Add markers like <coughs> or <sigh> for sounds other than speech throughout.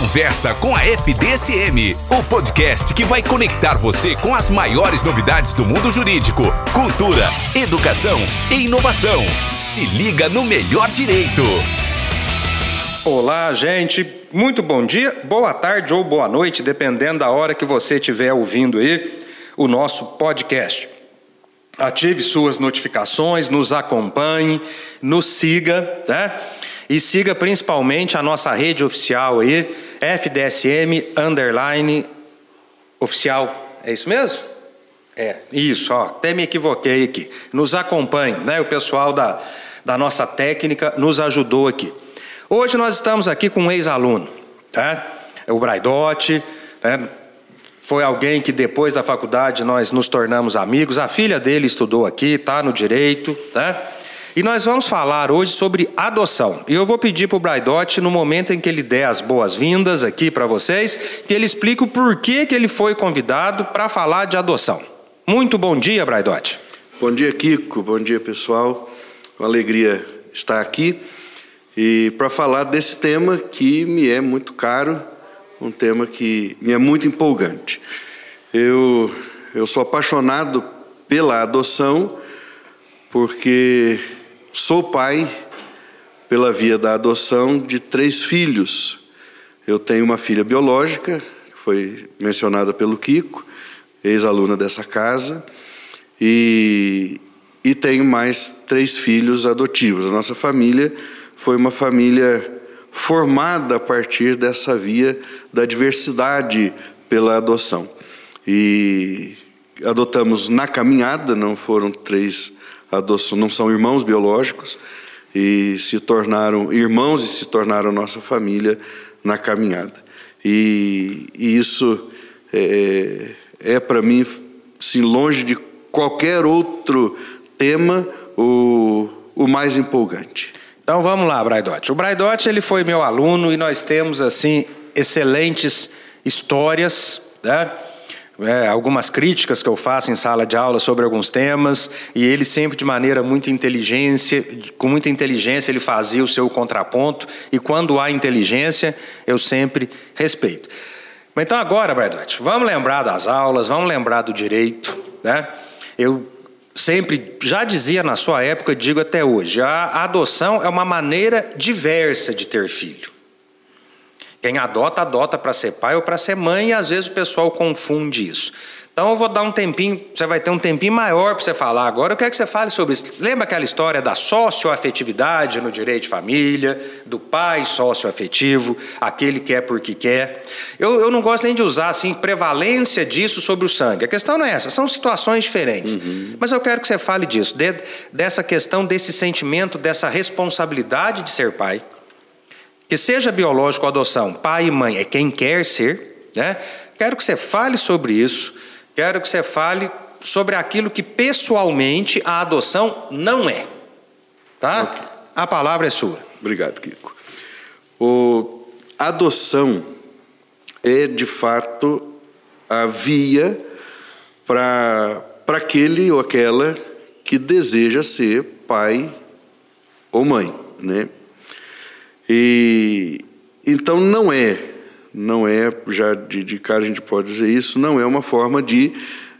Conversa com a FDSM, o podcast que vai conectar você com as maiores novidades do mundo jurídico, cultura, educação e inovação. Se liga no melhor direito. Olá, gente. Muito bom dia, boa tarde ou boa noite, dependendo da hora que você estiver ouvindo aí o nosso podcast. Ative suas notificações, nos acompanhe, nos siga, né? E siga principalmente a nossa rede oficial aí, FDSM underline oficial. É isso mesmo? É, isso, ó, até me equivoquei aqui. Nos acompanhe, né? O pessoal da, da nossa técnica nos ajudou aqui. Hoje nós estamos aqui com um ex-aluno, tá? É o Braidote, né? Foi alguém que depois da faculdade nós nos tornamos amigos. A filha dele estudou aqui, está no direito, tá? E nós vamos falar hoje sobre adoção. E eu vou pedir para o Braidotti, no momento em que ele der as boas-vindas aqui para vocês, que ele explique o porquê que ele foi convidado para falar de adoção. Muito bom dia, Braidotti. Bom dia, Kiko. Bom dia, pessoal. Uma alegria estar aqui e para falar desse tema que me é muito caro, um tema que me é muito empolgante. Eu, eu sou apaixonado pela adoção porque Sou pai, pela via da adoção, de três filhos. Eu tenho uma filha biológica, que foi mencionada pelo Kiko, ex-aluna dessa casa, e, e tenho mais três filhos adotivos. A nossa família foi uma família formada a partir dessa via da diversidade pela adoção. E adotamos na caminhada, não foram três adoção, não são irmãos biológicos e se tornaram irmãos e se tornaram nossa família na caminhada. E, e isso é, é para mim, se longe de qualquer outro tema, o, o mais empolgante. Então vamos lá, Braidotti. O Braidotti ele foi meu aluno e nós temos assim excelentes histórias, né? É, algumas críticas que eu faço em sala de aula sobre alguns temas, e ele sempre de maneira muito inteligência, com muita inteligência ele fazia o seu contraponto, e quando há inteligência, eu sempre respeito. Mas então agora, Bradotti, vamos lembrar das aulas, vamos lembrar do direito, né? Eu sempre já dizia na sua época, digo até hoje, a adoção é uma maneira diversa de ter filho. Quem adota, adota para ser pai ou para ser mãe, e às vezes o pessoal confunde isso. Então eu vou dar um tempinho, você vai ter um tempinho maior para você falar agora. Eu quero que você fale sobre isso. Lembra aquela história da socioafetividade no direito de família, do pai socioafetivo, aquele que é porque quer? Eu, eu não gosto nem de usar assim prevalência disso sobre o sangue. A questão não é essa, são situações diferentes. Uhum. Mas eu quero que você fale disso, de, dessa questão, desse sentimento, dessa responsabilidade de ser pai que seja biológico ou adoção, pai e mãe é quem quer ser, né? Quero que você fale sobre isso, quero que você fale sobre aquilo que pessoalmente a adoção não é. Tá? Okay. A palavra é sua. Obrigado, Kiko. O adoção é de fato a via para aquele ou aquela que deseja ser pai ou mãe, né? E então não é, não é, já de, de cara a gente pode dizer isso, não é uma forma de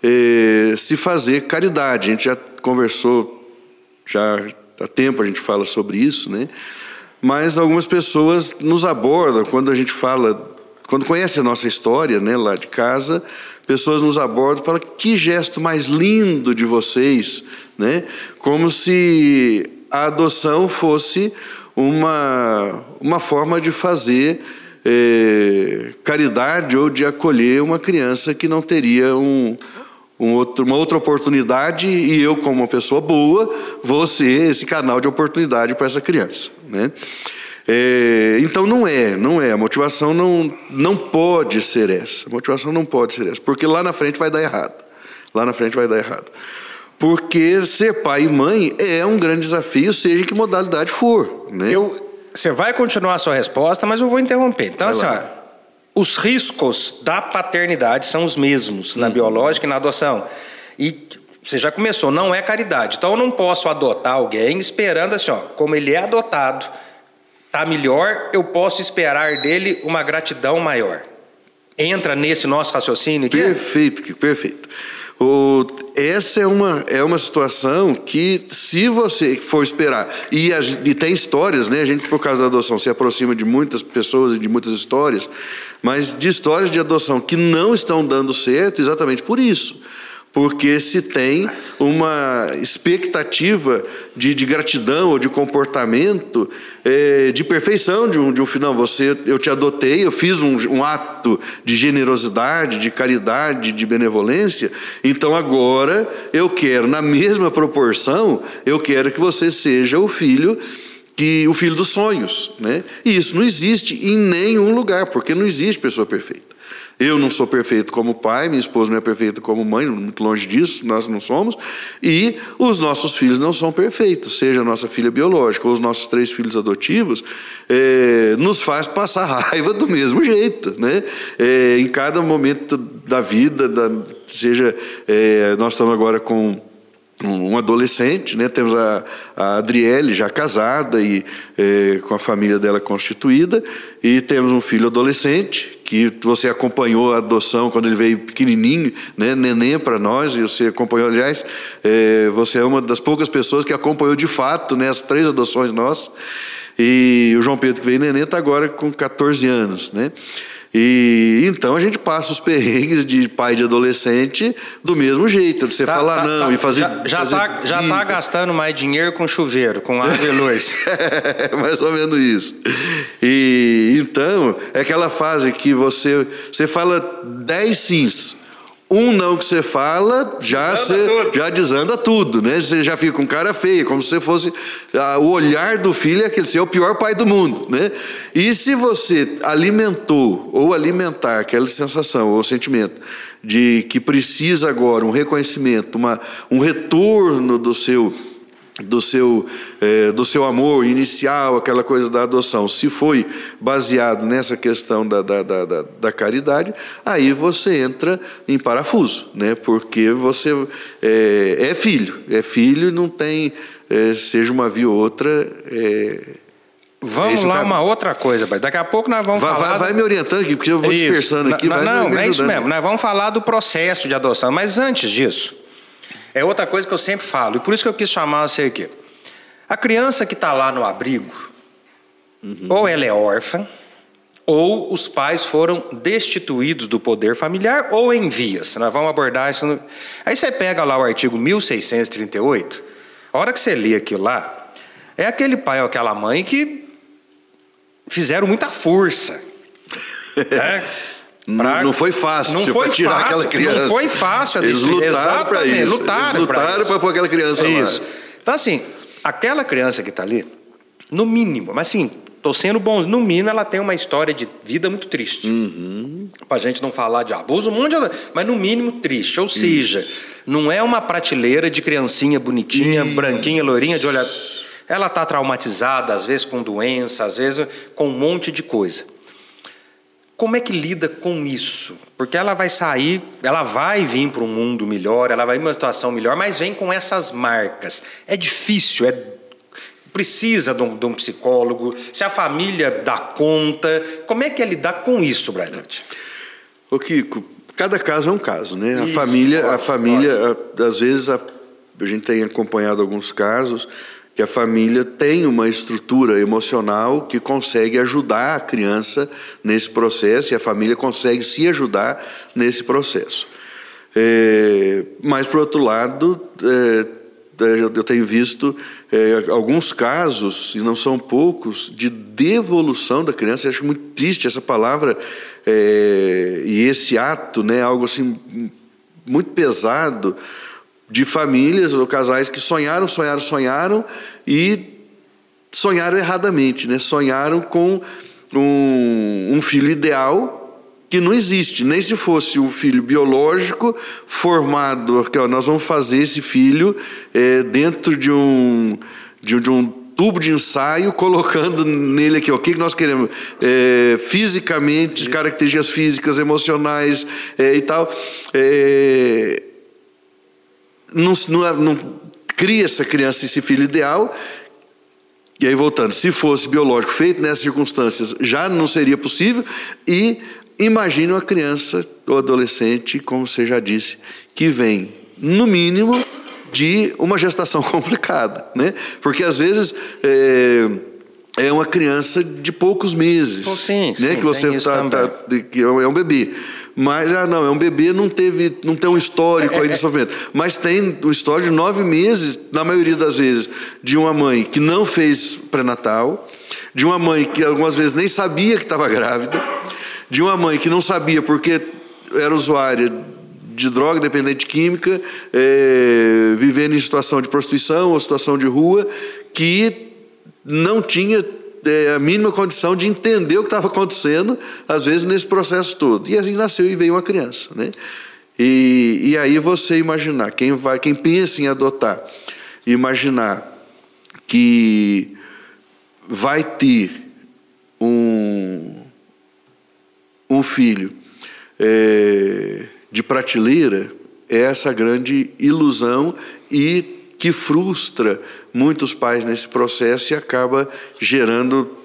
eh, se fazer caridade. A gente já conversou, já há tempo a gente fala sobre isso, né? Mas algumas pessoas nos abordam quando a gente fala, quando conhece a nossa história, né, lá de casa, pessoas nos abordam e falam que gesto mais lindo de vocês, né? Como se a adoção fosse uma, uma forma de fazer é, caridade ou de acolher uma criança que não teria um, um outro, uma outra oportunidade e eu, como uma pessoa boa, vou ser esse canal de oportunidade para essa criança. Né? É, então não é, não é. A motivação não, não pode ser essa. A motivação não pode ser essa, porque lá na frente vai dar errado. Lá na frente vai dar errado. Porque ser pai e mãe é um grande desafio, seja que modalidade for. Né? Eu, você vai continuar a sua resposta, mas eu vou interromper. Então, assim, ó, os riscos da paternidade são os mesmos na uhum. biológica e na adoção. E você já começou, não é caridade. Então eu não posso adotar alguém esperando assim, ó, como ele é adotado, tá melhor, eu posso esperar dele uma gratidão maior. Entra nesse nosso raciocínio aqui? Perfeito, Kiko, perfeito. O, essa é uma, é uma situação que, se você for esperar, e, a, e, tem histórias, né? A gente, por causa da adoção, se aproxima de muitas pessoas e de muitas histórias, mas de histórias de adoção que não estão dando certo exatamente por isso porque se tem uma expectativa de, de gratidão ou de comportamento é, de perfeição de um, de um final. Você, eu te adotei, eu fiz um, um ato de generosidade, de caridade, de benevolência, então agora eu quero, na mesma proporção, eu quero que você seja o filho que o filho dos sonhos, né? E isso não existe em nenhum lugar, porque não existe pessoa perfeita. Eu não sou perfeito como pai, minha esposa não é perfeita como mãe, muito longe disso, nós não somos. E os nossos filhos não são perfeitos, seja a nossa filha biológica ou os nossos três filhos adotivos, é, nos faz passar <laughs> raiva do mesmo jeito. Né? É, em cada momento da vida, da, seja, é, nós estamos agora com um adolescente, né? temos a, a Adriele já casada e é, com a família dela constituída, e temos um filho adolescente que você acompanhou a adoção quando ele veio pequenininho, né? neném para nós, e você acompanhou, aliás, é, você é uma das poucas pessoas que acompanhou de fato né, as três adoções nossas, e o João Pedro que veio neném está agora com 14 anos, né? E então a gente passa os perrengues de pai de adolescente do mesmo jeito, de você tá, falar tá, não tá, e fazer. Já, já, fazer tá, já tá gastando mais dinheiro com chuveiro, com água e luz. <laughs> é, mais ou menos isso. E então, é aquela fase que você, você fala dez sims um não que você fala já desanda, já desanda tudo, né? Você já fica com cara feia, como se você fosse ah, o olhar do filho é aquele ser é o pior pai do mundo, né? E se você alimentou ou alimentar aquela sensação ou sentimento de que precisa agora um reconhecimento, uma, um retorno do seu do seu, é, do seu amor inicial, aquela coisa da adoção, se foi baseado nessa questão da, da, da, da caridade, aí você entra em parafuso, né? porque você é, é filho, é filho e não tem, é, seja uma via ou outra. É, vamos lá, uma outra coisa, pai. Daqui a pouco nós vamos vai, falar. Vai, vai me orientando aqui, porque eu vou isso. dispersando aqui. Não, não, não é isso mesmo. Nós vamos falar do processo de adoção, mas antes disso. É outra coisa que eu sempre falo, e por isso que eu quis chamar você aqui. A criança que está lá no abrigo, uhum. ou ela é órfã, ou os pais foram destituídos do poder familiar, ou em vias. Nós vamos abordar isso. No... Aí você pega lá o artigo 1638, a hora que você lê aquilo lá, é aquele pai ou aquela mãe que fizeram muita força. <laughs> Né? Pra... Não foi fácil não foi tirar fácil, aquela criança. Não foi fácil. Eles lutaram para isso. Lutaram, para pôr aquela criança é lá. Isso. Então, assim, aquela criança que está ali, no mínimo, mas assim, estou sendo bom, no mínimo ela tem uma história de vida muito triste. Uhum. Para a gente não falar de abuso, um monte de... Mas no mínimo triste. Ou seja, não é uma prateleira de criancinha bonitinha, isso. branquinha, loirinha, de olhar... Ela está traumatizada, às vezes com doença, às vezes com um monte de coisa. Como é que lida com isso? Porque ela vai sair, ela vai vir para um mundo melhor, ela vai vir para uma situação melhor, mas vem com essas marcas. É difícil, é precisa de um, de um psicólogo, se a família dá conta. Como é que é lidar com isso, Braidante? Ô Kiko, cada caso é um caso, né? Isso, a família, pode, a família, a, às vezes a, a gente tem acompanhado alguns casos que a família tem uma estrutura emocional que consegue ajudar a criança nesse processo e a família consegue se ajudar nesse processo. É, mas, por outro lado, é, é eu tenho visto é, alguns casos, e não são poucos, de devolução da criança. Eu acho muito triste essa palavra é, e esse ato, né, algo assim muito pesado de famílias ou casais que sonharam, sonharam, sonharam e sonharam erradamente, né? Sonharam com um, um filho ideal que não existe, nem se fosse o filho biológico formado, que ó, nós vamos fazer esse filho é, dentro de um, de, de, um tubo de ensaio, colocando nele aqui ó, o que nós queremos é, fisicamente, características físicas, emocionais é, e tal. É, não, não, não cria essa criança, esse filho ideal, E aí, voltando, se fosse biológico feito nessas circunstâncias, já não seria possível. E imagine uma criança ou adolescente, como você já disse, que vem, no mínimo, de uma gestação <laughs> complicada, né? Porque às vezes é, é uma criança de poucos meses, sim, né? Sim, que você tá, tá, que é um bebê. Mas, ah, não, é um bebê, não teve, não tem um histórico aí de sofrimento. Mas tem o histórico de nove meses, na maioria das vezes, de uma mãe que não fez pré-natal, de uma mãe que algumas vezes nem sabia que estava grávida, de uma mãe que não sabia porque era usuária de droga, dependente de química, é, vivendo em situação de prostituição ou situação de rua, que não tinha é, a mínima condição de entender o que estava acontecendo, às vezes, nesse processo todo. E assim nasceu e veio uma criança. Né? E, e aí você imaginar, quem, vai, quem pensa em adotar, imaginar que vai ter um, um filho é, de prateleira, é essa grande ilusão e que frustra muitos pais nesse processo e acaba gerando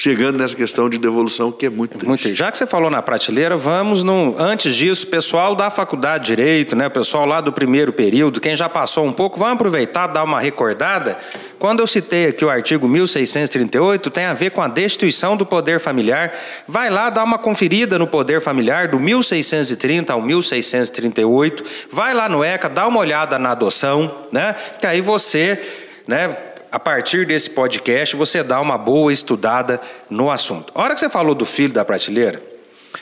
chegando nessa questão de devolução que é muito triste. Muito, já que você falou na prateleira, vamos no antes disso, pessoal da faculdade de direito, né, pessoal lá do primeiro período, quem já passou um pouco, vamos aproveitar dar uma recordada. Quando eu citei aqui o artigo 1638, tem a ver com a destituição do poder familiar. Vai lá dar uma conferida no poder familiar do 1630 ao 1638. Vai lá no ECA, dá uma olhada na adoção, né? Que aí você, né, a partir desse podcast, você dá uma boa estudada no assunto. A hora que você falou do filho da prateleira,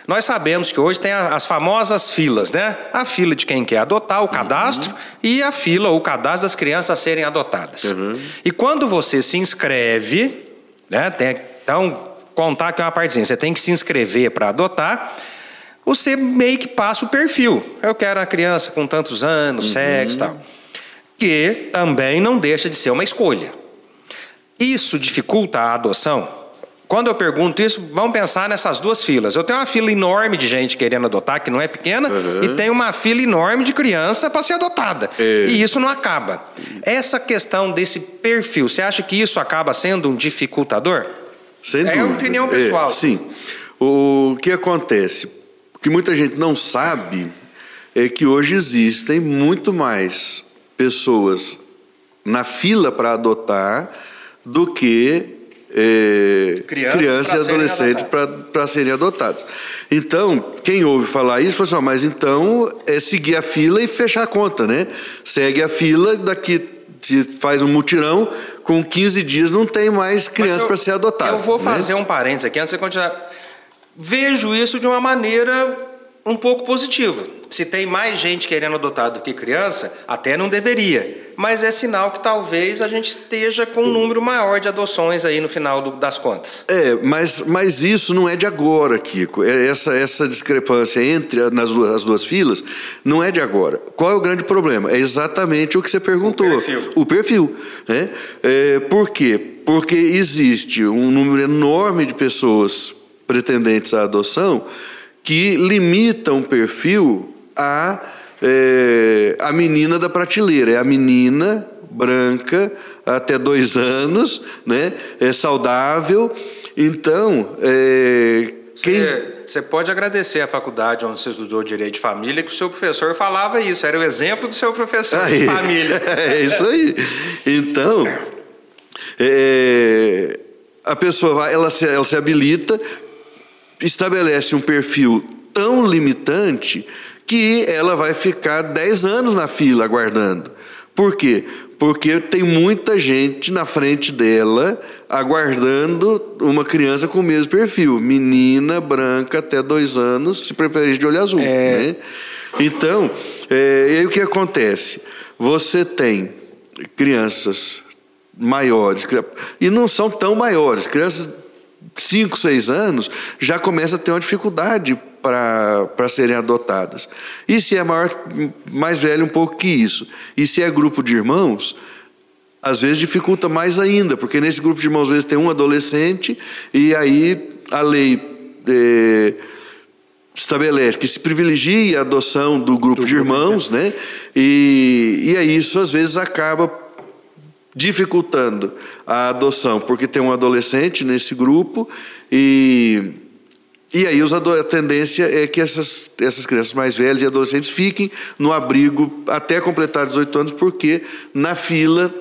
nós sabemos que hoje tem as famosas filas, né? A fila de quem quer adotar, o cadastro, uhum. e a fila, o cadastro das crianças a serem adotadas. Uhum. E quando você se inscreve, né? Tem, então, contar que é uma partezinha, você tem que se inscrever para adotar, você meio que passa o perfil. Eu quero a criança com tantos anos, uhum. sexo e tal. Que também não deixa de ser uma escolha. Isso dificulta a adoção? Quando eu pergunto isso, vamos pensar nessas duas filas. Eu tenho uma fila enorme de gente querendo adotar, que não é pequena, uhum. e tem uma fila enorme de criança para ser adotada. É. E isso não acaba. Essa questão desse perfil, você acha que isso acaba sendo um dificultador? Sem dúvida. É uma opinião pessoal. É, sim. O que acontece? O que muita gente não sabe é que hoje existem muito mais pessoas na fila para adotar do que é, crianças, crianças e adolescentes para serem adotados. Então, quem ouve falar isso, fala assim, mas então é seguir a fila e fechar a conta, né? Segue a fila, daqui se faz um mutirão, com 15 dias não tem mais criança para ser adotada. Eu vou né? fazer um parênteses aqui antes de continuar. Vejo isso de uma maneira um pouco positiva. Se tem mais gente querendo adotar do que criança, até não deveria. Mas é sinal que talvez a gente esteja com um número maior de adoções aí no final do, das contas. É, mas, mas isso não é de agora, Kiko. É essa, essa discrepância entre nas duas, as duas filas não é de agora. Qual é o grande problema? É exatamente o que você perguntou. O perfil. O perfil né? é, por quê? Porque existe um número enorme de pessoas pretendentes à adoção que limitam o perfil a, é, a menina da prateleira. É a menina branca, até dois anos, né? é saudável. Então, é, quem... Você pode agradecer à faculdade onde você estudou Direito de Família que o seu professor falava isso, era o exemplo do seu professor aí, de família. <laughs> É isso aí. Então, é, a pessoa vai, ela se, ela se habilita, estabelece um perfil tão limitante que ela vai ficar 10 anos na fila aguardando. Por quê? Porque tem muita gente na frente dela aguardando uma criança com o mesmo perfil. Menina, branca, até dois anos, se preferir de olho azul. É... Né? Então, é, e aí o que acontece? Você tem crianças maiores, e não são tão maiores, crianças 5, 6 anos, já começa a ter uma dificuldade para serem adotadas. E se é maior, mais velho um pouco que isso? E se é grupo de irmãos, às vezes dificulta mais ainda, porque nesse grupo de irmãos às vezes tem um adolescente e aí a lei é, estabelece que se privilegia a adoção do grupo do de irmãos, né? E, e aí isso às vezes acaba dificultando a adoção, porque tem um adolescente nesse grupo e e aí a tendência é que essas, essas crianças mais velhas e adolescentes fiquem no abrigo até completar 18 anos, porque na fila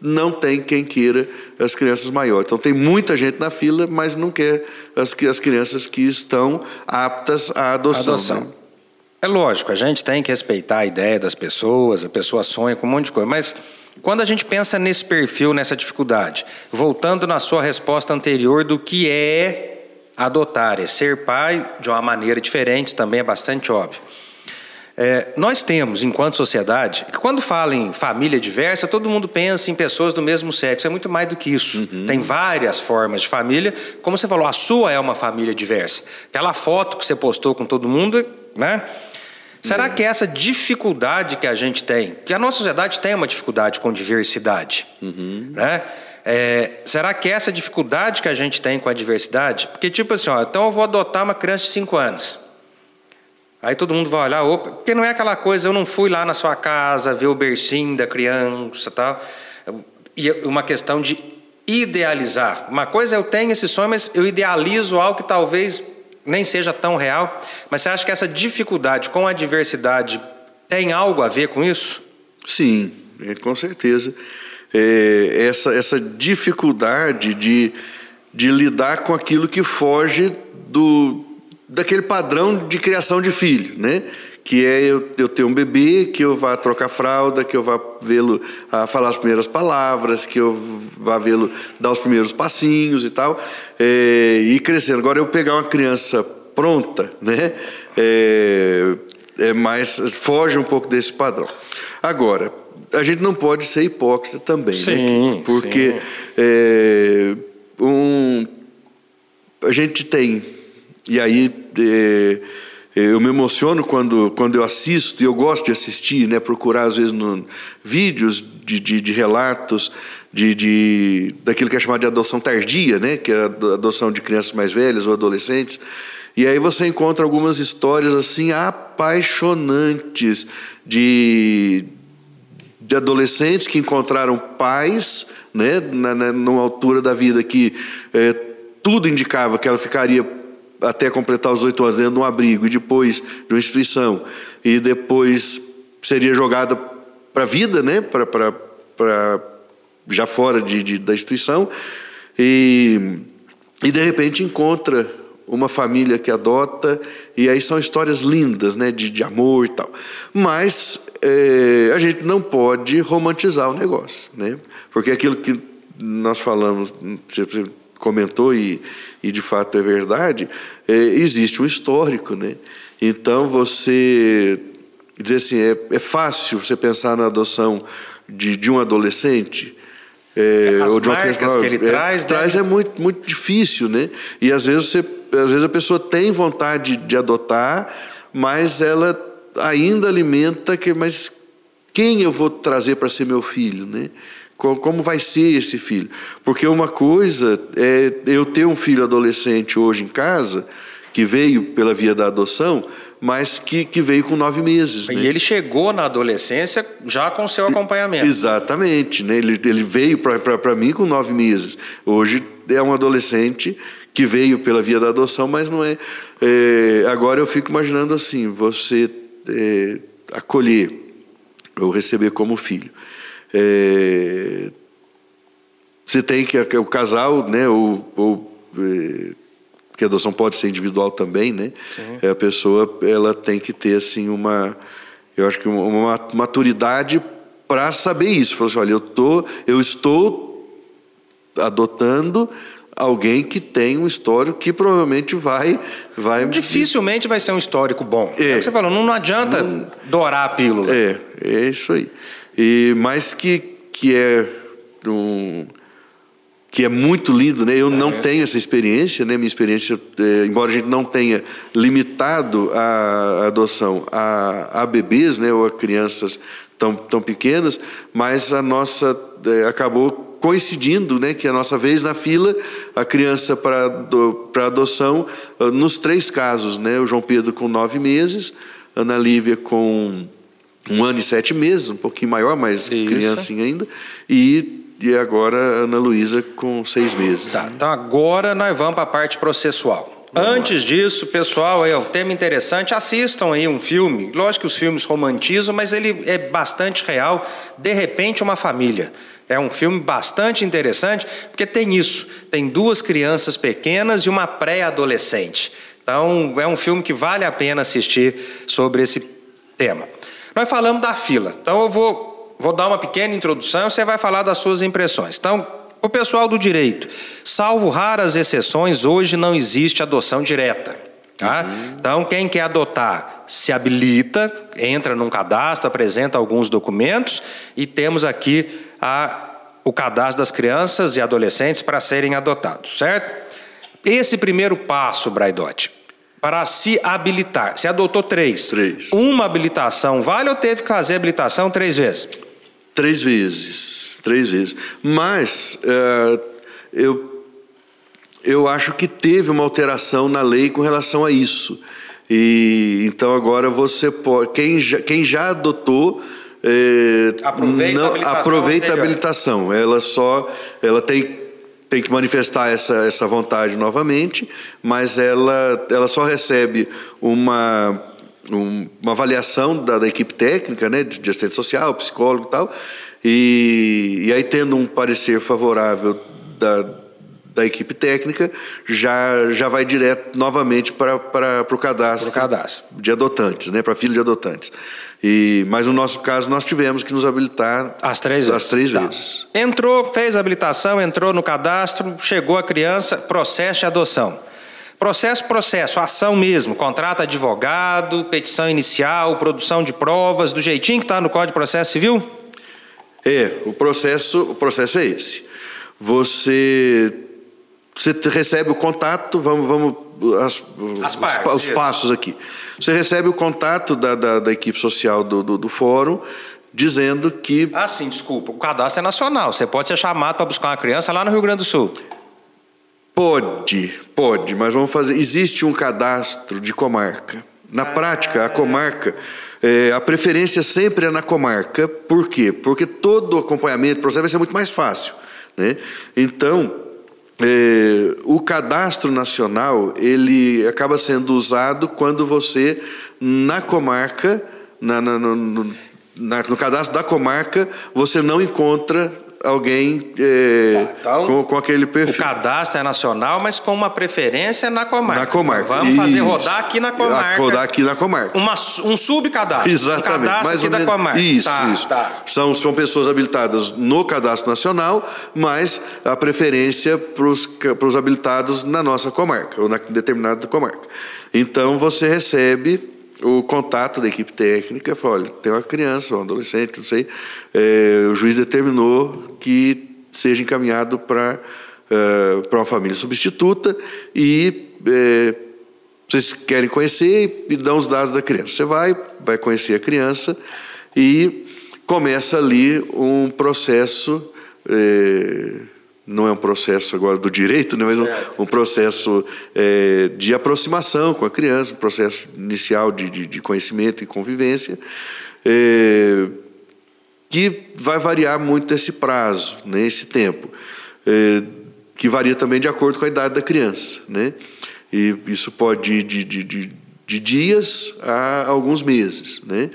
não tem quem queira as crianças maiores. Então tem muita gente na fila, mas não quer as, as crianças que estão aptas à adoção. adoção. Né? É lógico, a gente tem que respeitar a ideia das pessoas, a pessoa sonha com um monte de coisa, mas quando a gente pensa nesse perfil, nessa dificuldade, voltando na sua resposta anterior do que é adotar, é ser pai de uma maneira diferente, também é bastante óbvio. É, nós temos, enquanto sociedade, que quando fala em família diversa, todo mundo pensa em pessoas do mesmo sexo. É muito mais do que isso. Uhum. Tem várias formas de família. Como você falou, a sua é uma família diversa. Aquela foto que você postou com todo mundo, né? Será uhum. que essa dificuldade que a gente tem, que a nossa sociedade tem uma dificuldade com diversidade, uhum. né? É, será que essa dificuldade que a gente tem com a diversidade? Porque, tipo assim, ó, então eu vou adotar uma criança de 5 anos. Aí todo mundo vai olhar, opa, porque não é aquela coisa, eu não fui lá na sua casa ver o bercinho da criança tal. E uma questão de idealizar. Uma coisa eu tenho esse sonho, mas eu idealizo algo que talvez nem seja tão real. Mas você acha que essa dificuldade com a diversidade tem algo a ver com isso? Sim, é, com certeza é, essa, essa dificuldade de, de lidar com aquilo que foge do, daquele padrão de criação de filho, né? que é eu, eu ter um bebê, que eu vá trocar fralda, que eu vá vê-lo a falar as primeiras palavras, que eu vá vê-lo dar os primeiros passinhos e tal, é, e crescendo. Agora, eu pegar uma criança pronta, né, é, é mais, foge um pouco desse padrão. Agora, a gente não pode ser hipócrita também, né? sim, né? Porque sim. É, um, a gente tem, e aí é, eu me emociono quando, quando eu assisto, e eu gosto de assistir, né? procurar às vezes no, vídeos de, de, de relatos de, de, daquilo que é chamado de adoção tardia, né? que é a adoção de crianças mais velhas ou adolescentes. E aí você encontra algumas histórias assim apaixonantes de de adolescentes que encontraram pais, né, na, na, numa altura da vida que é, tudo indicava que ela ficaria até completar os oito anos dentro de um abrigo e depois de uma instituição. E depois seria jogada para a vida, né, para já fora de, de, da instituição. E, e de repente encontra uma família que adota, e aí são histórias lindas, né, de, de amor e tal. Mas é, a gente não pode romantizar o negócio, né? Porque aquilo que nós falamos, você comentou e, e de fato é verdade, é, existe um histórico, né? Então você dizer assim, é, é fácil você pensar na adoção de, de um adolescente, é, As ou de uma criança que ele é, traz, traz é muito, muito difícil, né? E às vezes, você, às vezes a pessoa tem vontade de adotar, mas ela ainda alimenta que, mas quem eu vou trazer para ser meu filho, né? Como vai ser esse filho? Porque uma coisa é eu ter um filho adolescente hoje em casa que veio pela via da adoção, mas que, que veio com nove meses. E né? ele chegou na adolescência já com seu acompanhamento. Exatamente, né? ele, ele veio para mim com nove meses. Hoje é um adolescente que veio pela via da adoção, mas não é. é agora eu fico imaginando assim: você é, acolher ou receber como filho. É, você tem que o casal, né, ou, ou é, que a adoção pode ser individual também, né? É, a pessoa ela tem que ter assim uma, eu acho que uma, uma maturidade para saber isso. Falar assim, olha, eu tô, eu estou adotando alguém que tem um histórico que provavelmente vai vai dificilmente vai ser um histórico bom. É, é o que você falou, não, não adianta não, dourar a pílula. É, é isso aí. E mais que que é um que é muito lindo, né? Eu não é. tenho essa experiência, né? Minha experiência, é, embora a gente não tenha limitado a adoção a, a bebês, né? Ou a crianças tão, tão pequenas, mas a nossa é, acabou coincidindo, né, que a nossa vez na fila, a criança para para adoção, ah, nos três casos, né, o João Pedro com nove meses, Ana Lívia com um ano e sete meses, um pouquinho maior, mas Isso. criancinha ainda, e e agora a Ana Luísa com seis meses. Tá, então agora nós vamos para a parte processual. Antes disso, pessoal, é um tema interessante. Assistam aí um filme. Lógico que os filmes romantizam, mas ele é bastante real. De repente, uma família. É um filme bastante interessante, porque tem isso: tem duas crianças pequenas e uma pré-adolescente. Então, é um filme que vale a pena assistir sobre esse tema. Nós falamos da fila, então eu vou, vou dar uma pequena introdução e você vai falar das suas impressões. Então, o pessoal do direito, salvo raras exceções, hoje não existe adoção direta. Tá? Uhum. Então, quem quer adotar se habilita, entra num cadastro, apresenta alguns documentos e temos aqui a, o cadastro das crianças e adolescentes para serem adotados, certo? Esse primeiro passo, Braidote, para se habilitar, você adotou três. Três. Uma habilitação vale ou teve que fazer habilitação três vezes? Três vezes, três vezes. Mas uh, eu, eu acho que teve uma alteração na lei com relação a isso. E então agora você pode, quem já, quem já adotou é, aproveita, não, a habilitação, aproveita a habilitação. Ela só ela tem, tem que manifestar essa, essa vontade novamente, mas ela, ela só recebe uma, um, uma avaliação da, da, equipe técnica, né, de, de assistente social, psicólogo e tal, e, e aí tendo um parecer favorável da, da equipe técnica, já, já vai direto novamente para, o cadastro, cadastro de adotantes, né, para filho de adotantes. E, mas no nosso caso, nós tivemos que nos habilitar as três vezes. As três tá. vezes. Entrou, fez a habilitação, entrou no cadastro, chegou a criança, processo de adoção. Processo, processo, ação mesmo, contrato advogado, petição inicial, produção de provas, do jeitinho que está no Código de Processo Civil? É, o processo, o processo é esse. Você, você recebe o contato, vamos, vamos as, as partes, os, os passos aqui. Você recebe o contato da, da, da equipe social do, do, do, fórum dizendo que. Ah, sim, desculpa. O cadastro é nacional. Você pode ser chamado para buscar uma criança lá no Rio Grande do Sul. Pode, pode, mas vamos fazer. Existe um cadastro de comarca. Na prática, a comarca, é, a preferência sempre é na comarca. Por quê? Porque todo o acompanhamento, o processo vai ser muito mais fácil. Né? Então, é, o cadastro nacional ele acaba sendo usado quando você na comarca na, na, no, na, no cadastro da comarca você não encontra alguém é, tá, então, com, com, aquele perfil. O cadastro é nacional, mas com uma preferência na comarca. Na comarca. Vamos fazer rodar aqui na comarca. Rodar aqui na comarca. Uma, um subcadastro. Exatamente. Um cadastro mais aqui da comarca. Isso, tá, isso. Tá. São, são pessoas habilitadas no cadastro nacional, mas a preferência para os habilitados na nossa comarca, ou na determinada comarca. Então você recebe o contato da equipe técnica, falou, olha, tem uma criança, um adolescente, não sei, é, o juiz determinou que seja encaminhado para é, para uma família substituta e é, vocês querem conhecer e dão os dados da criança. Você vai, vai conhecer a criança e começa ali um processo é, não é um processo agora do direito, né, mas um, um processo é, de aproximação com a criança, um processo inicial de, de, de conhecimento e convivência, é, que vai variar muito esse prazo, né, esse tempo, é, que varia também de acordo com a idade da criança. Né, e isso pode ir de, de, de, de dias a alguns meses. Né.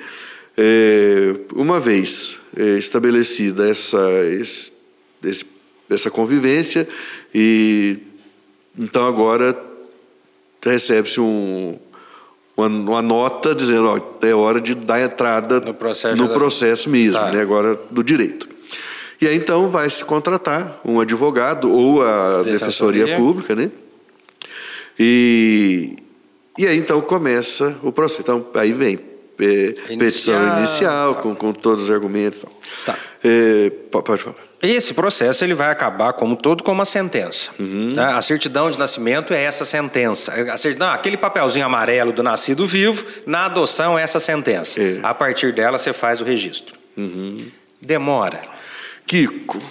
É, uma vez é, estabelecida essa, esse, esse dessa convivência e então agora recebe-se um, uma, uma, nota dizendo ó, é hora de dar entrada no processo, no processo mesmo, tá. né, agora do direito. E aí então vai se contratar um advogado ou a defensoria, defensoria pública, né? E, e aí então começa o processo. Então aí vem é, petição inicial com, com todos os argumentos. Tá. É, pode falar. Esse processo ele vai acabar, como todo, com uma sentença. Uhum. Né? A certidão de nascimento é essa sentença. A certidão, aquele papelzinho amarelo do nascido vivo, na adoção é essa sentença. É. A partir dela você faz o registro. Uhum. Demora. Kiko,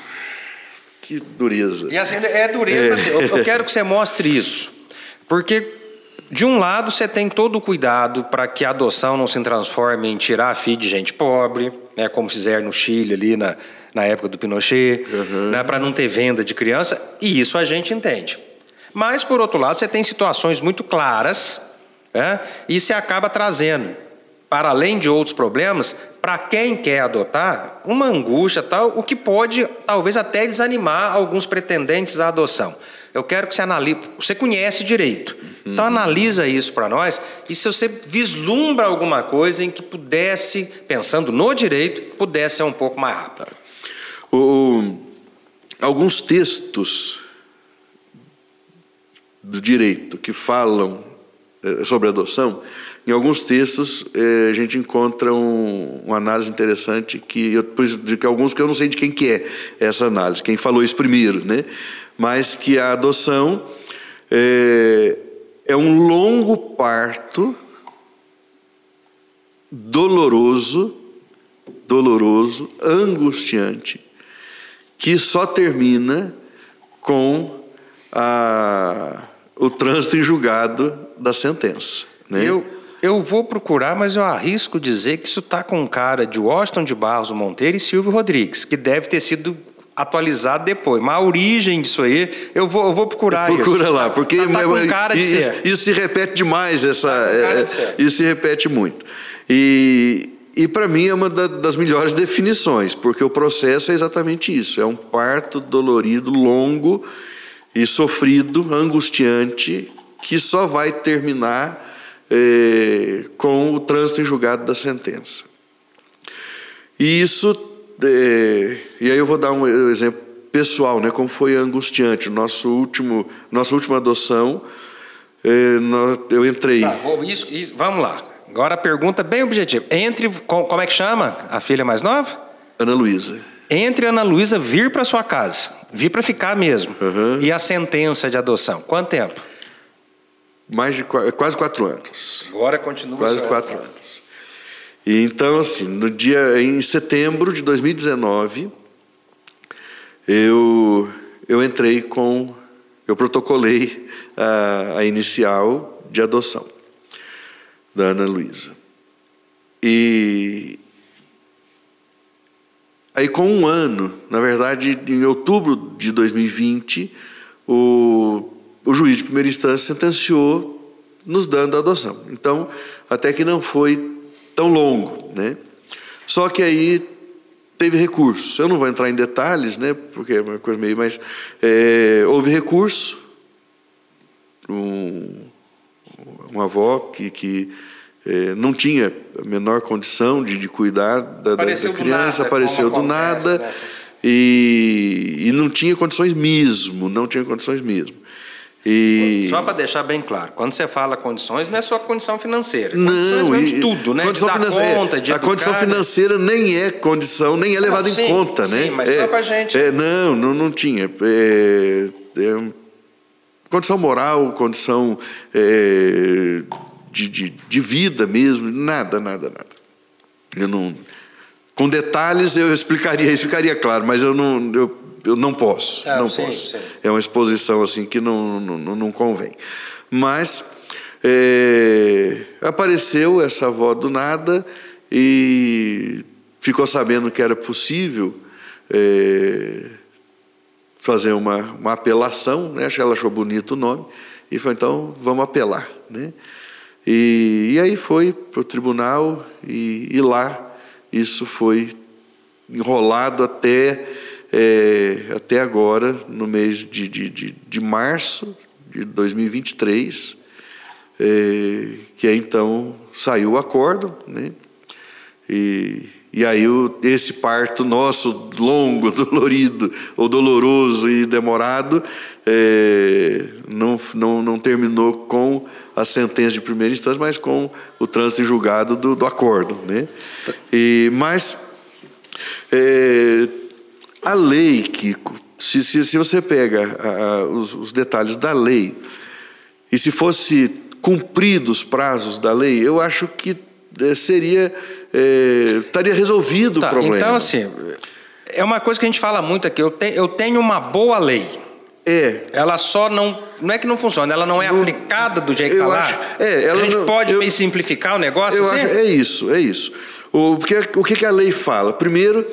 que dureza. E assim, é dureza. É. Assim, eu, eu quero que você mostre isso. Porque de um lado, você tem todo o cuidado para que a adoção não se transforme em tirar a filha de gente pobre, né, como fizeram no Chile ali na, na época do Pinochet, uhum. né, para não ter venda de criança, e isso a gente entende. Mas, por outro lado, você tem situações muito claras né, e se acaba trazendo, para além de outros problemas, para quem quer adotar, uma angústia, tal, o que pode talvez até desanimar alguns pretendentes à adoção. Eu quero que você analise. Você conhece direito. Uhum. Então analisa isso para nós. E se você vislumbra alguma coisa em que pudesse, pensando no direito, pudesse ser um pouco mais rápido. O, alguns textos do direito que falam eh, sobre adoção, em alguns textos eh, a gente encontra um, uma análise interessante que eu isso que alguns que eu não sei de quem que é essa análise, quem falou isso primeiro, né? mas que a adoção é, é um longo parto doloroso, doloroso, angustiante, que só termina com a, o trânsito em julgado da sentença. Né? Eu, eu vou procurar, mas eu arrisco dizer que isso está com cara de Washington de Barros Monteiro e Silvio Rodrigues, que deve ter sido atualizado depois. Mas a origem disso aí, eu vou, eu vou procurar Procura isso. lá, porque tá, tá cara de isso, ser. isso se repete demais, essa, tá é, de isso se repete muito. E, e para mim é uma das melhores definições, porque o processo é exatamente isso: é um parto dolorido, longo e sofrido, angustiante, que só vai terminar é, com o trânsito em julgado da sentença. E isso é, e aí eu vou dar um exemplo pessoal, né? Como foi angustiante. Nosso último, nossa última adoção, nós, eu entrei. Tá, vou, isso, isso, vamos lá. Agora a pergunta bem objetiva. Entre, como é que chama a filha mais nova? Ana Luísa. Entre Ana Luísa vir para sua casa, vir para ficar mesmo, uhum. e a sentença de adoção, quanto tempo? Mais de quase quatro anos. Agora continua. Quase quatro anos. E então, assim, no dia em setembro de 2019, eu eu entrei com eu protocolei a, a inicial de adoção da Ana Luísa. E aí com um ano, na verdade, em outubro de 2020, o, o juiz de primeira instância sentenciou nos dando a adoção. Então, até que não foi tão longo, né? Só que aí teve recurso. Eu não vou entrar em detalhes, né? Porque é uma coisa meio, mas é, houve recurso. Um, uma avó que, que é, não tinha a menor condição de, de cuidar da, da criança, nada, apareceu do nada e, e não tinha condições mesmo, não tinha condições mesmo. E... Só para deixar bem claro, quando você fala condições, não é só condição financeira. É não, condições de tudo, né? Condição de dar conta, de A educar, condição financeira nem é condição, nem é levada em conta, sim, né? Sim, mas é, só para gente. É, não, não, não tinha. É, é, condição moral, condição é, de, de, de, vida mesmo, nada, nada, nada. Eu não, com detalhes eu explicaria isso, ficaria claro, mas eu não, eu eu não posso, é, não sim, posso. Sim. É uma exposição assim que não, não, não convém. Mas é, apareceu essa avó do nada e ficou sabendo que era possível é, fazer uma, uma apelação, né? ela achou bonito o nome, e falou, então vamos apelar. Né? E, e aí foi para o tribunal e, e lá isso foi enrolado até é, até agora, no mês de, de, de, de março de 2023, é, que aí então saiu o acordo, né? E, e aí o, esse parto nosso longo, <laughs> dolorido, ou doloroso e demorado, é, não, não, não terminou com a sentença de primeira instância, mas com o trânsito em julgado do, do acordo. Né? E, mas é, a lei, Kiko, se, se, se você pega a, os, os, detalhes da lei, e se fosse cumpridos os prazos da lei, eu acho que seria. É, estaria resolvido tá, o problema. Então, assim, é uma coisa que a gente fala muito aqui. Eu, te, eu tenho uma boa lei. É. Ela só não. Não é que não funciona, ela não é aplicada do jeito que está lá. É, a gente não, pode eu, simplificar o negócio eu assim? Acho, é isso, é isso. O, O, porque, o que, que a lei fala? Primeiro,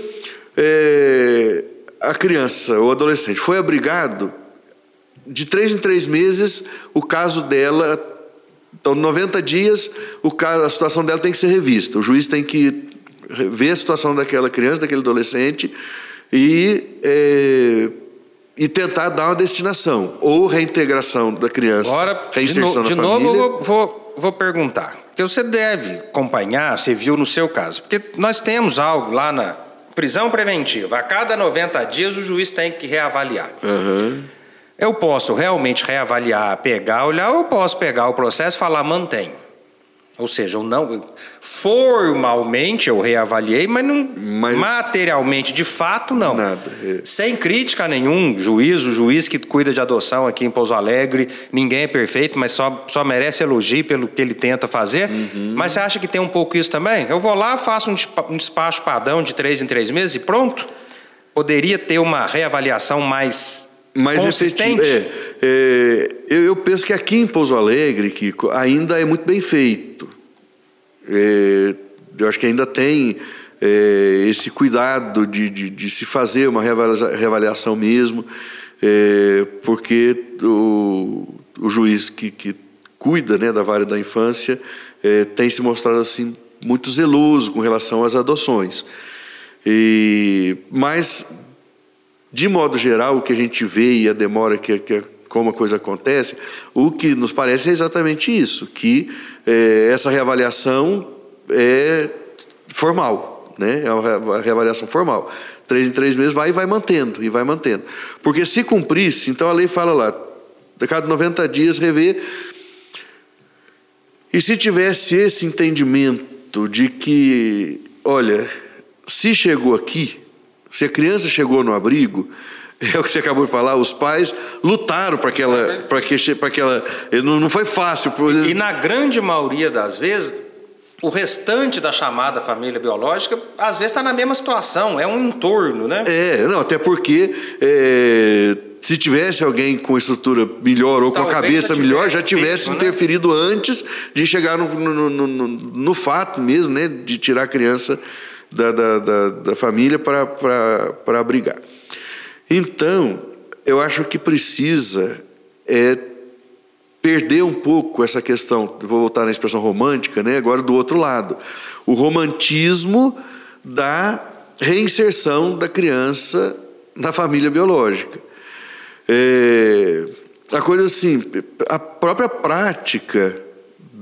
é, a criança ou adolescente foi abrigado, de três em três meses, o caso dela. Então, 90 dias, o caso, a situação dela tem que ser revista. O juiz tem que ver a situação daquela criança, daquele adolescente e, é, e tentar dar uma destinação ou reintegração da criança, Agora, reinserção de, no, de novo, eu vou, vou perguntar. Porque você deve acompanhar, você viu no seu caso. Porque nós temos algo lá na prisão preventiva. A cada 90 dias o juiz tem que reavaliar. Aham. Eu posso realmente reavaliar, pegar, olhar, ou eu posso pegar o processo e falar mantém. Ou seja, eu não formalmente eu reavaliei, mas, não, Mas- materialmente, de fato, não. Nada, é. Sem crítica nenhum juiz, o juiz que cuida de adoção aqui em Pouso Alegre, ninguém é perfeito, mas só, só merece elogio pelo que ele tenta fazer. Uhum. Mas você acha que tem um pouco isso também? Eu vou lá, faço um um despacho padrão de três em três meses e pronto? Poderia ter uma reavaliação mais Mas consistente? efetivo, é, é, eu, eu penso que aqui em Pouso Alegre, Kiko, ainda é muito bem feito. É, eu acho que ainda tem é, esse cuidado de, de, de se fazer uma reavalia- reavaliação mesmo, é, porque o, o juiz que, que cuida né, da vara da infância é, tem se mostrado assim muito zeloso com relação às adoções. E, mas de modo geral, o que a gente vê e a demora que, que como a coisa acontece, o que nos parece é exatamente isso, que eh, essa reavaliação é formal, né? É uma reavaliação formal. Três em três meses vai e vai mantendo, e vai mantendo. Porque se cumprisse, então a lei fala lá, a cada 90 dias rever. E se tivesse esse entendimento de que, olha, se chegou aqui, se a criança chegou no abrigo, <laughs> é o que você acabou de falar, os pais lutaram para aquela, para que, para aquela, não, não foi fácil. por- E na grande maioria das vezes, o restante da chamada família biológica, às vezes está na mesma situação, é um entorno, né? É, não, até porque é, se tivesse alguém com estrutura melhor ou com a Talvez cabeça já melhor, já tivesse feito, né? interferido antes de chegar no, no, no- no- no fato mesmo, né, de tirar a criança da, da, da, da família para, abrigar. Então, eu acho que precisa é perder um pouco essa questão, vou voltar na expressão romântica, né? agora do outro lado. O romantismo da reinserção da criança na família biológica. É, a coisa assim, a própria prática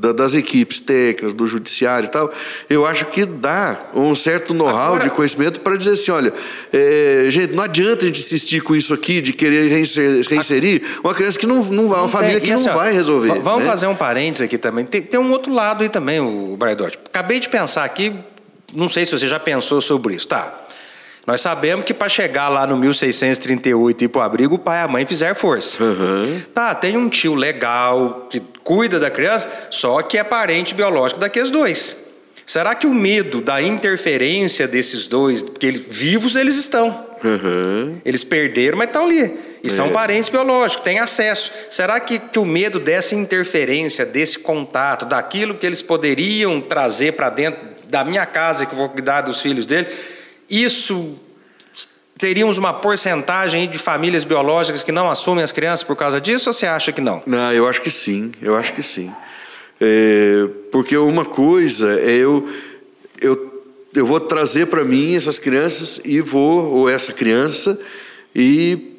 da- das equipes técnicas, do judiciário e tal, eu acho que dá um certo know-how Agora- de conhecimento para dizer assim, olha, é, gente, não adianta a gente insistir com isso aqui de querer reinserir, reinserir uma criança que não, não vai, uma Não família tem- que assim, não vai resolver. va- Vamos né? fazer um parênteses aqui também. Tem, tem um outro lado aí também, o Braidotti. Acabei de pensar aqui, não sei se você já pensou sobre isso. Tá. Nós sabemos que para chegar lá no 1638 e ir pro abrigo, o pai e a mãe fizeram força. Tá, tem um tio legal que cuida da criança, só que é parente biológico daqueles dois. Será que o medo da interferência desses dois, porque eles, vivos eles estão, Uhum. eles perderam, mas estão ali. E são É. parentes biológicos, têm acesso. Será que, que o medo dessa interferência, desse contato, daquilo que eles poderiam trazer para dentro da minha casa, que eu vou cuidar dos filhos dele, isso teríamos uma porcentagem de famílias biológicas que não assumem as crianças por causa disso, ou você acha que não? Não, eu acho que sim, eu acho que sim. É, porque uma coisa é eu, eu, eu vou trazer para mim essas crianças e vou, ou essa criança, e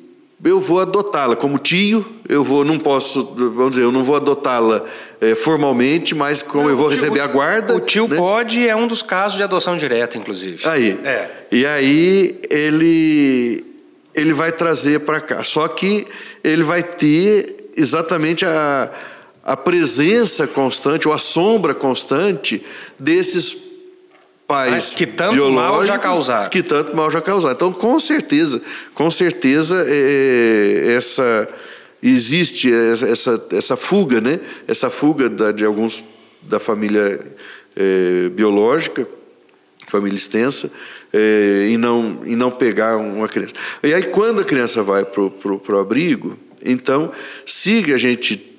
eu vou adotá-la como tio, eu vou, não posso, vamos dizer, eu não vou adotá-la é, formalmente, mas como eu vou receber a guarda. O tio né? pode é um dos casos de adoção direta, inclusive. Aí. É. E aí ele ele vai trazer para cá. Só que ele vai ter exatamente a, a presença constante, ou a sombra constante desses pais que tanto mal já causaram. Que tanto mal já causaram. Então, com certeza, com certeza, é, essa existe essa, essa, fuga, né? Essa fuga da, de alguns da família é, biológica, família extensa, é, e, não, e não pegar uma criança. E aí, quando a criança vai para o abrigo, então, se a gente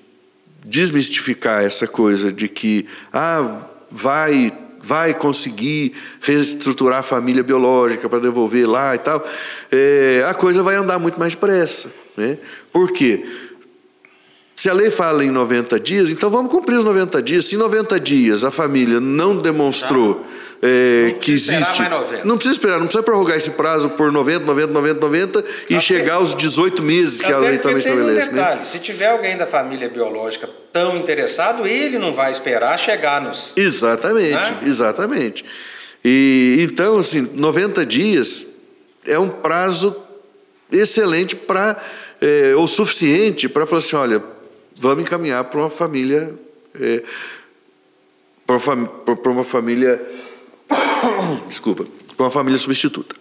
desmistificar essa coisa de que ah, vai vai conseguir reestruturar a família biológica para devolver lá e tal, é, a coisa vai andar muito mais depressa. Né? Por quê? Se a lei fala em 90 dias, então vamos cumprir os 90 dias. Se em 90 dias a família não demonstrou é, Não que existe. mais 90. Não precisa esperar, não precisa prorrogar esse prazo por 90, 90, 90, 90 e chegar aos 18 meses que a Até lei também estabelece. um né? detalhe, se tiver alguém da família biológica tão interessado, ele não vai esperar chegar nos... Exatamente, Né? exatamente. E então, assim, 90 dias é um prazo excelente para, é, ou suficiente para falar assim, olha, vamos encaminhar para uma família, é, para uma, pra uma família, <coughs> desculpa, para uma família substituta.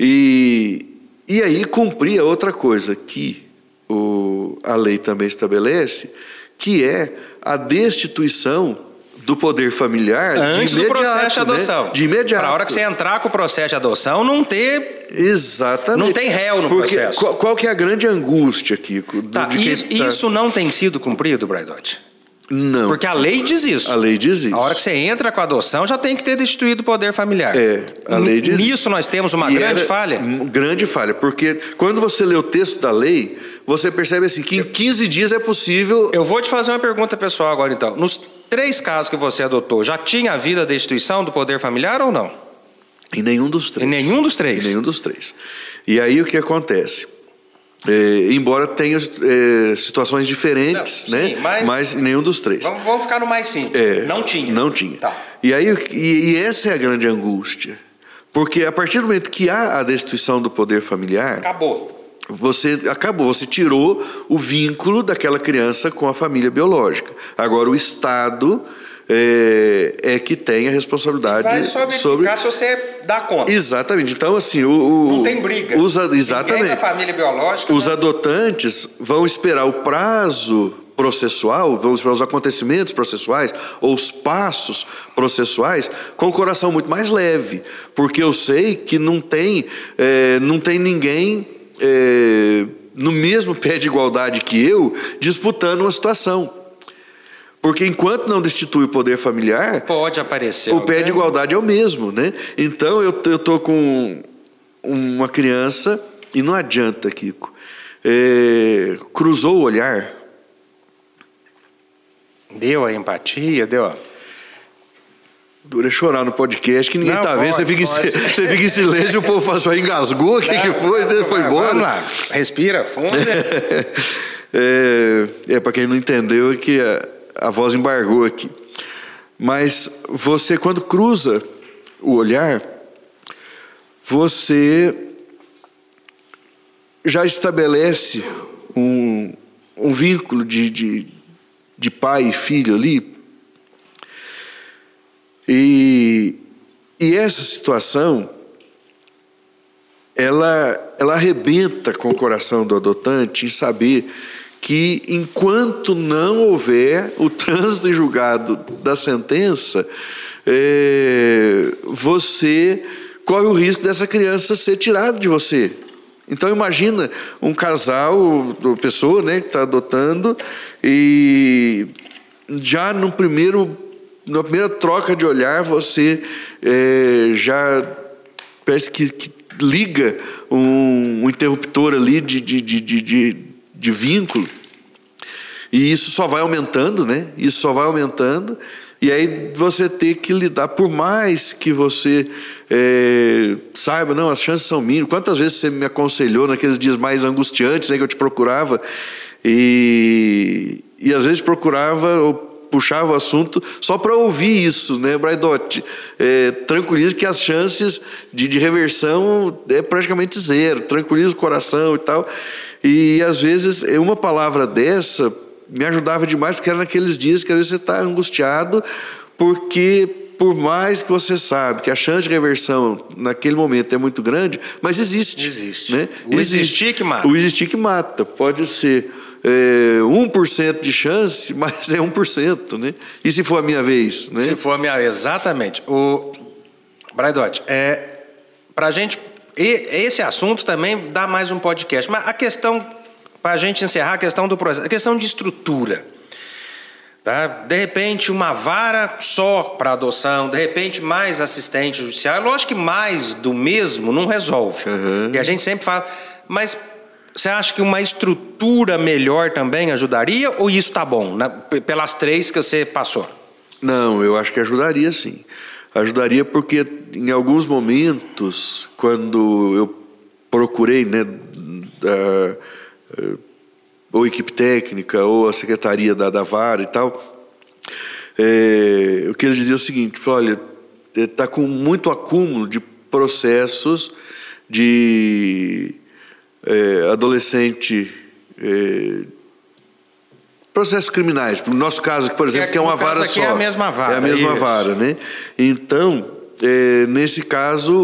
E, e aí cumpria outra coisa que o, a lei também estabelece, que é a destituição do poder familiar Antes do processo de adoção. Né? De imediato. Para a hora que você entrar com o processo de adoção, não ter... Exatamente. Não tem réu no Porque processo. Qual, qual que é a grande angústia, Kiko? do- Tá, isso, tá- isso não tem sido cumprido, Braidotti? Não. Porque a lei diz isso. A lei diz isso. A hora que você entra com a adoção, já tem que ter destituído o poder familiar. É, a lei diz Nisso nós temos uma E grande falha. Grande falha, porque quando você lê o texto da lei, você percebe assim que em 15 dias é possível. Eu vou te fazer uma pergunta pessoal agora, então. Nos três casos que você adotou, já tinha havido a destituição do poder familiar ou não? Em nenhum dos três. Em nenhum dos três? Em nenhum dos três. E aí o que acontece? É, embora tenha é, situações diferentes, Não, sim, né? mas- em nenhum dos três. Vamos, vamos ficar no mais simples. É, não tinha. Não tinha. Tá. E aí e, e essa é a grande angústia. Porque a partir do momento que há a destituição do poder familiar, Acabou. você acabou, você tirou o vínculo daquela criança com a família biológica. Agora o Estado é, é que tem a responsabilidade Vai só sobre se você dá conta. Exatamente. Então assim, o, o- Não tem briga. Os, Ninguém exatamente. da família biológica. Os né? adotantes vão esperar o prazo processual, vão esperar os acontecimentos processuais ou os passos processuais com o coração muito mais leve, porque eu sei que não tem, eh, não tem ninguém eh, no mesmo pé de igualdade que eu disputando uma situação. Porque enquanto não destitui o poder familiar, Pode aparecer. o pé de igualdade é o mesmo, né? Então eu, eu tô com uma criança e não adianta, Kiko. É, cruzou o olhar, Deu a empatia, deu a... dura chorar no podcast que ninguém Não, tá vendo. Você pode, fica, em, pode. você fica em silêncio e o povo fala só engasgou, o que, que foi? Você foi embora? Vamos lá. Respira fundo. <laughs> é, é para quem não entendeu é que a, a voz embargou aqui. Mas você quando cruza o olhar, você já estabelece um, um vínculo de, de, de pai e filho ali. E, e essa situação ela, ela arrebenta com o coração do adotante em saber que enquanto não houver o trânsito em julgado da sentença, é, você corre o risco dessa criança ser tirada de você. Então imagina um casal, pessoa né, que está adotando, e já no primeiro, na primeira troca de olhar, você é, já parece que, que liga um, um interruptor ali de, de, de, de, de, vínculo. E isso só vai aumentando, né? Isso só vai aumentando. E aí você ter que lidar, por mais que você é, saiba, não, as chances são mínimas. Quantas vezes você me aconselhou naqueles dias mais angustiantes né, que eu te procurava e, e às vezes procurava ou puxava o assunto só para ouvir isso, né, Braidotti? É, tranquiliza que as chances de, de reversão é praticamente zero, tranquiliza o coração e tal. E às vezes uma palavra dessa me ajudava demais, porque era naqueles dias que às vezes você está angustiado, porque por mais que você sabe que a chance de reversão naquele momento é muito grande, mas existe. Existe. Né? O existir que mata. O existir que mata. Pode ser é, 1% de chance, <laughs> mas é 1%. Né? E se for a minha vez? Né? Se for a minha exatamente. O Braidotti, é para gente e esse assunto também dá mais um podcast, mas a questão para a gente encerrar a questão do processo, a questão de estrutura. Tá? De repente, uma vara só para adoção, de repente, mais assistente judicial. Lógico que mais do mesmo não resolve. Uhum. E a gente sempre fala, mas você acha que uma estrutura melhor também ajudaria ou isso está bom, né? pelas três que você passou? Não, eu acho que ajudaria sim. Ajudaria porque em alguns momentos, quando eu procurei, né, ou equipe técnica, ou a secretaria da, da vara e tal, é, o que eles diziam é o seguinte: olha, está com muito acúmulo de processos de é, adolescente. É, processos criminais. No nosso caso, por exemplo, é, que é uma vara só. É a mesma vara. É a mesma isso. vara, né? Então, é, nesse caso,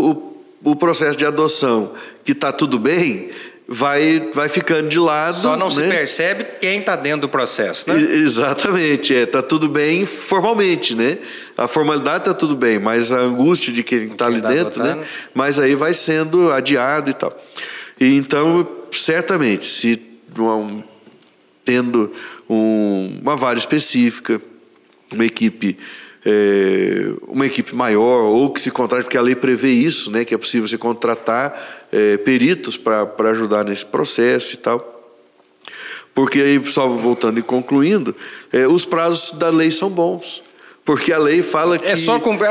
o, o processo de adoção, que está tudo bem, vai, vai ficando de lado. Só não né? se percebe quem está dentro do processo, né? E, exatamente, é, tá tudo bem formalmente, né? A formalidade está tudo bem, mas a angústia de quem está ali tá dentro, né? adotando. Mas aí vai sendo adiado e tal. E então, certamente, se um, tendo um, uma vara específica, uma equipe é, uma equipe maior ou que se contrate, porque a lei prevê isso, né, que é possível você contratar é, peritos para ajudar nesse processo e tal. Porque aí, só voltando e concluindo, é, os prazos da lei são bons. Porque a lei fala que. É só cumprir.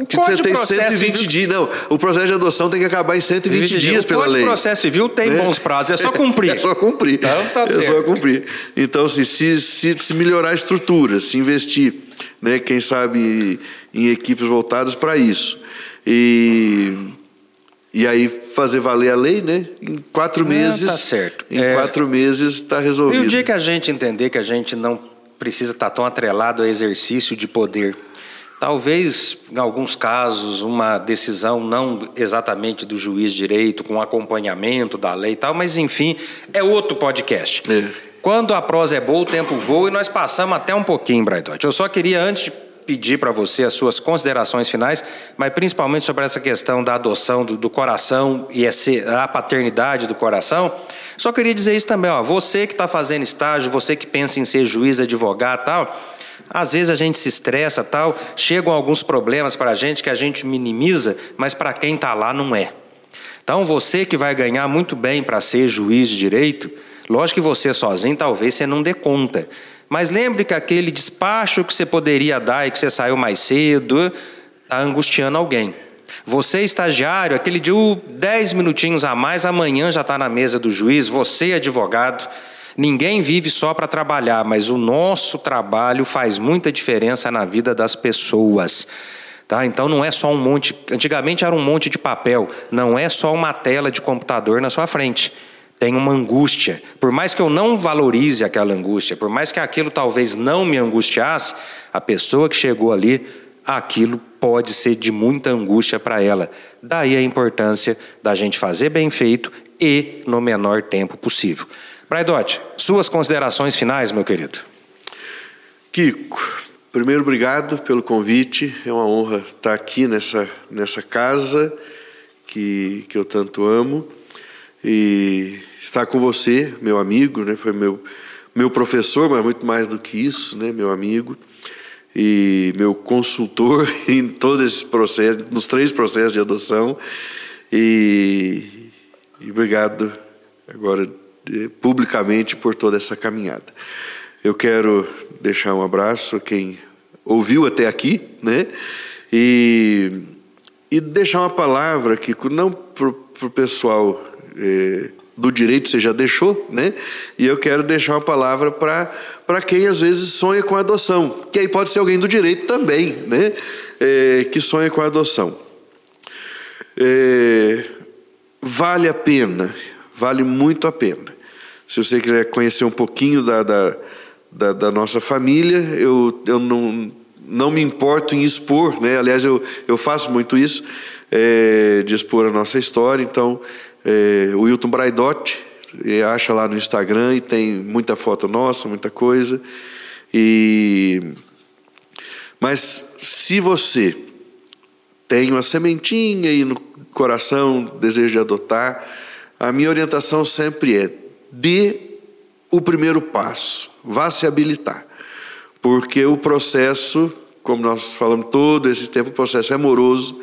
O que você tem Processo 120 Civil- dias. Não, o processo de adoção tem que acabar em 120 dias o pela lei. de Processo Civil tem né? bons prazos, é só cumprir. <laughs> É só cumprir. Então tá é só cumprir. Então, assim, se, se, se melhorar a estrutura, se investir, né, quem sabe, em equipes voltadas para isso. E, e aí fazer valer a lei, né? Em quatro Ah, meses. tá certo. Em É. quatro meses está E resolvido. o dia que a gente entender que a gente não precisa estar tão atrelado ao exercício de poder, talvez, em alguns casos, uma decisão não exatamente do juiz direito, com acompanhamento da lei e tal, mas enfim, é outro podcast. É. Quando a prosa é boa, o tempo voa e nós passamos até um pouquinho, Braidote. Eu só queria, antes de pedir para você as suas considerações finais, mas principalmente sobre essa questão da adoção do, do coração e a paternidade do coração, só queria dizer isso também, ó, você que está fazendo estágio, você que pensa em ser juiz, advogado tal, às vezes a gente se estressa tal, chegam alguns problemas para a gente que a gente minimiza, mas para quem está lá não é. Então você que vai ganhar muito bem para ser juiz de direito, lógico que você sozinho talvez você não dê conta. Mas lembre que aquele despacho que você poderia dar e que você saiu mais cedo, está angustiando alguém. Você, estagiário, aquele de uh, 10 minutinhos a mais, amanhã já está na mesa do juiz, você, advogado. Ninguém vive só para trabalhar, mas o nosso trabalho faz muita diferença na vida das pessoas. Tá? Então não é só um monte. Antigamente era um monte de papel, não é só uma tela de computador na sua frente. Tem uma angústia. Por mais que eu não valorize aquela angústia, por mais que aquilo talvez não me angustiasse, a pessoa que chegou ali, aquilo pode ser de muita angústia para ela. Daí a importância da gente fazer bem feito e no menor tempo possível. Braidote, suas considerações finais, meu querido. Kiko, primeiro obrigado pelo convite. É uma honra estar aqui nessa, nessa casa que, que eu tanto amo. E estar com você, meu amigo, né? foi meu, meu professor, mas muito mais do que isso, né? meu amigo. E meu consultor <laughs> em todos esses processos, nos três processos de adoção. E, e obrigado agora eh, publicamente por toda essa caminhada. Eu quero deixar um abraço a quem ouviu até aqui, né? E, e deixar uma palavra que não para o pessoal eh, do direito você já deixou, né? E eu quero deixar uma palavra para quem às vezes sonha com adoção, que aí pode ser alguém do direito também, né? Eh, que sonha com adoção. É, vale a pena, vale muito a pena. Se você quiser conhecer um pouquinho da, da, da, da nossa família, eu, eu não, não me importo em expor, né? aliás, eu, eu faço muito isso, é, de expor a nossa história. Então, é, o Wilton Braidotti, é, acha lá no Instagram e tem muita foto nossa, muita coisa. E, mas se você tem uma sementinha aí no coração, desejo de adotar, a minha orientação sempre é: dê o primeiro passo, vá se habilitar. porque o processo, como nós falamos todo esse tempo, o processo é moroso.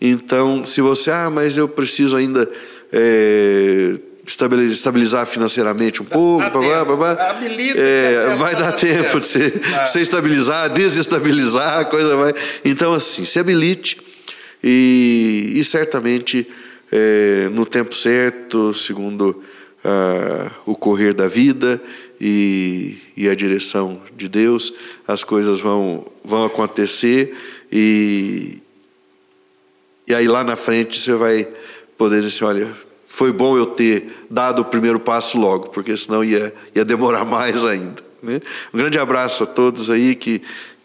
Então, se você, ah, mas eu preciso ainda é, estabilizar financeiramente um pouco, blá, blá, blá, Habilita, é, vai dar tempo de você, é. você estabilizar, desestabilizar, a coisa vai. Então, assim, se habilite e, e certamente é, no tempo certo, segundo o correr da vida e, e, a direção de Deus, as coisas vão, vão acontecer e, e aí lá na frente você vai poder dizer assim, olha, foi bom eu ter dado o primeiro passo logo, porque senão ia, ia demorar <laughs> mais ainda. Né? Um grande abraço a todos aí que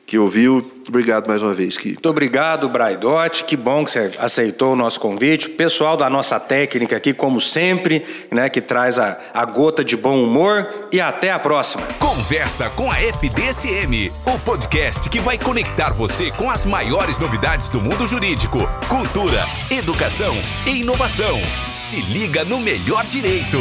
que ouviu. Obrigado mais uma vez, Kiko. Muito obrigado, Braidotti. Que bom que você aceitou o nosso convite. Pessoal da nossa técnica aqui, como sempre, né, que traz a, a gota de bom humor. E até a próxima. Conversa com a FDSM, o podcast que vai conectar você com as maiores novidades do mundo jurídico, cultura, educação e inovação. Se liga no melhor direito.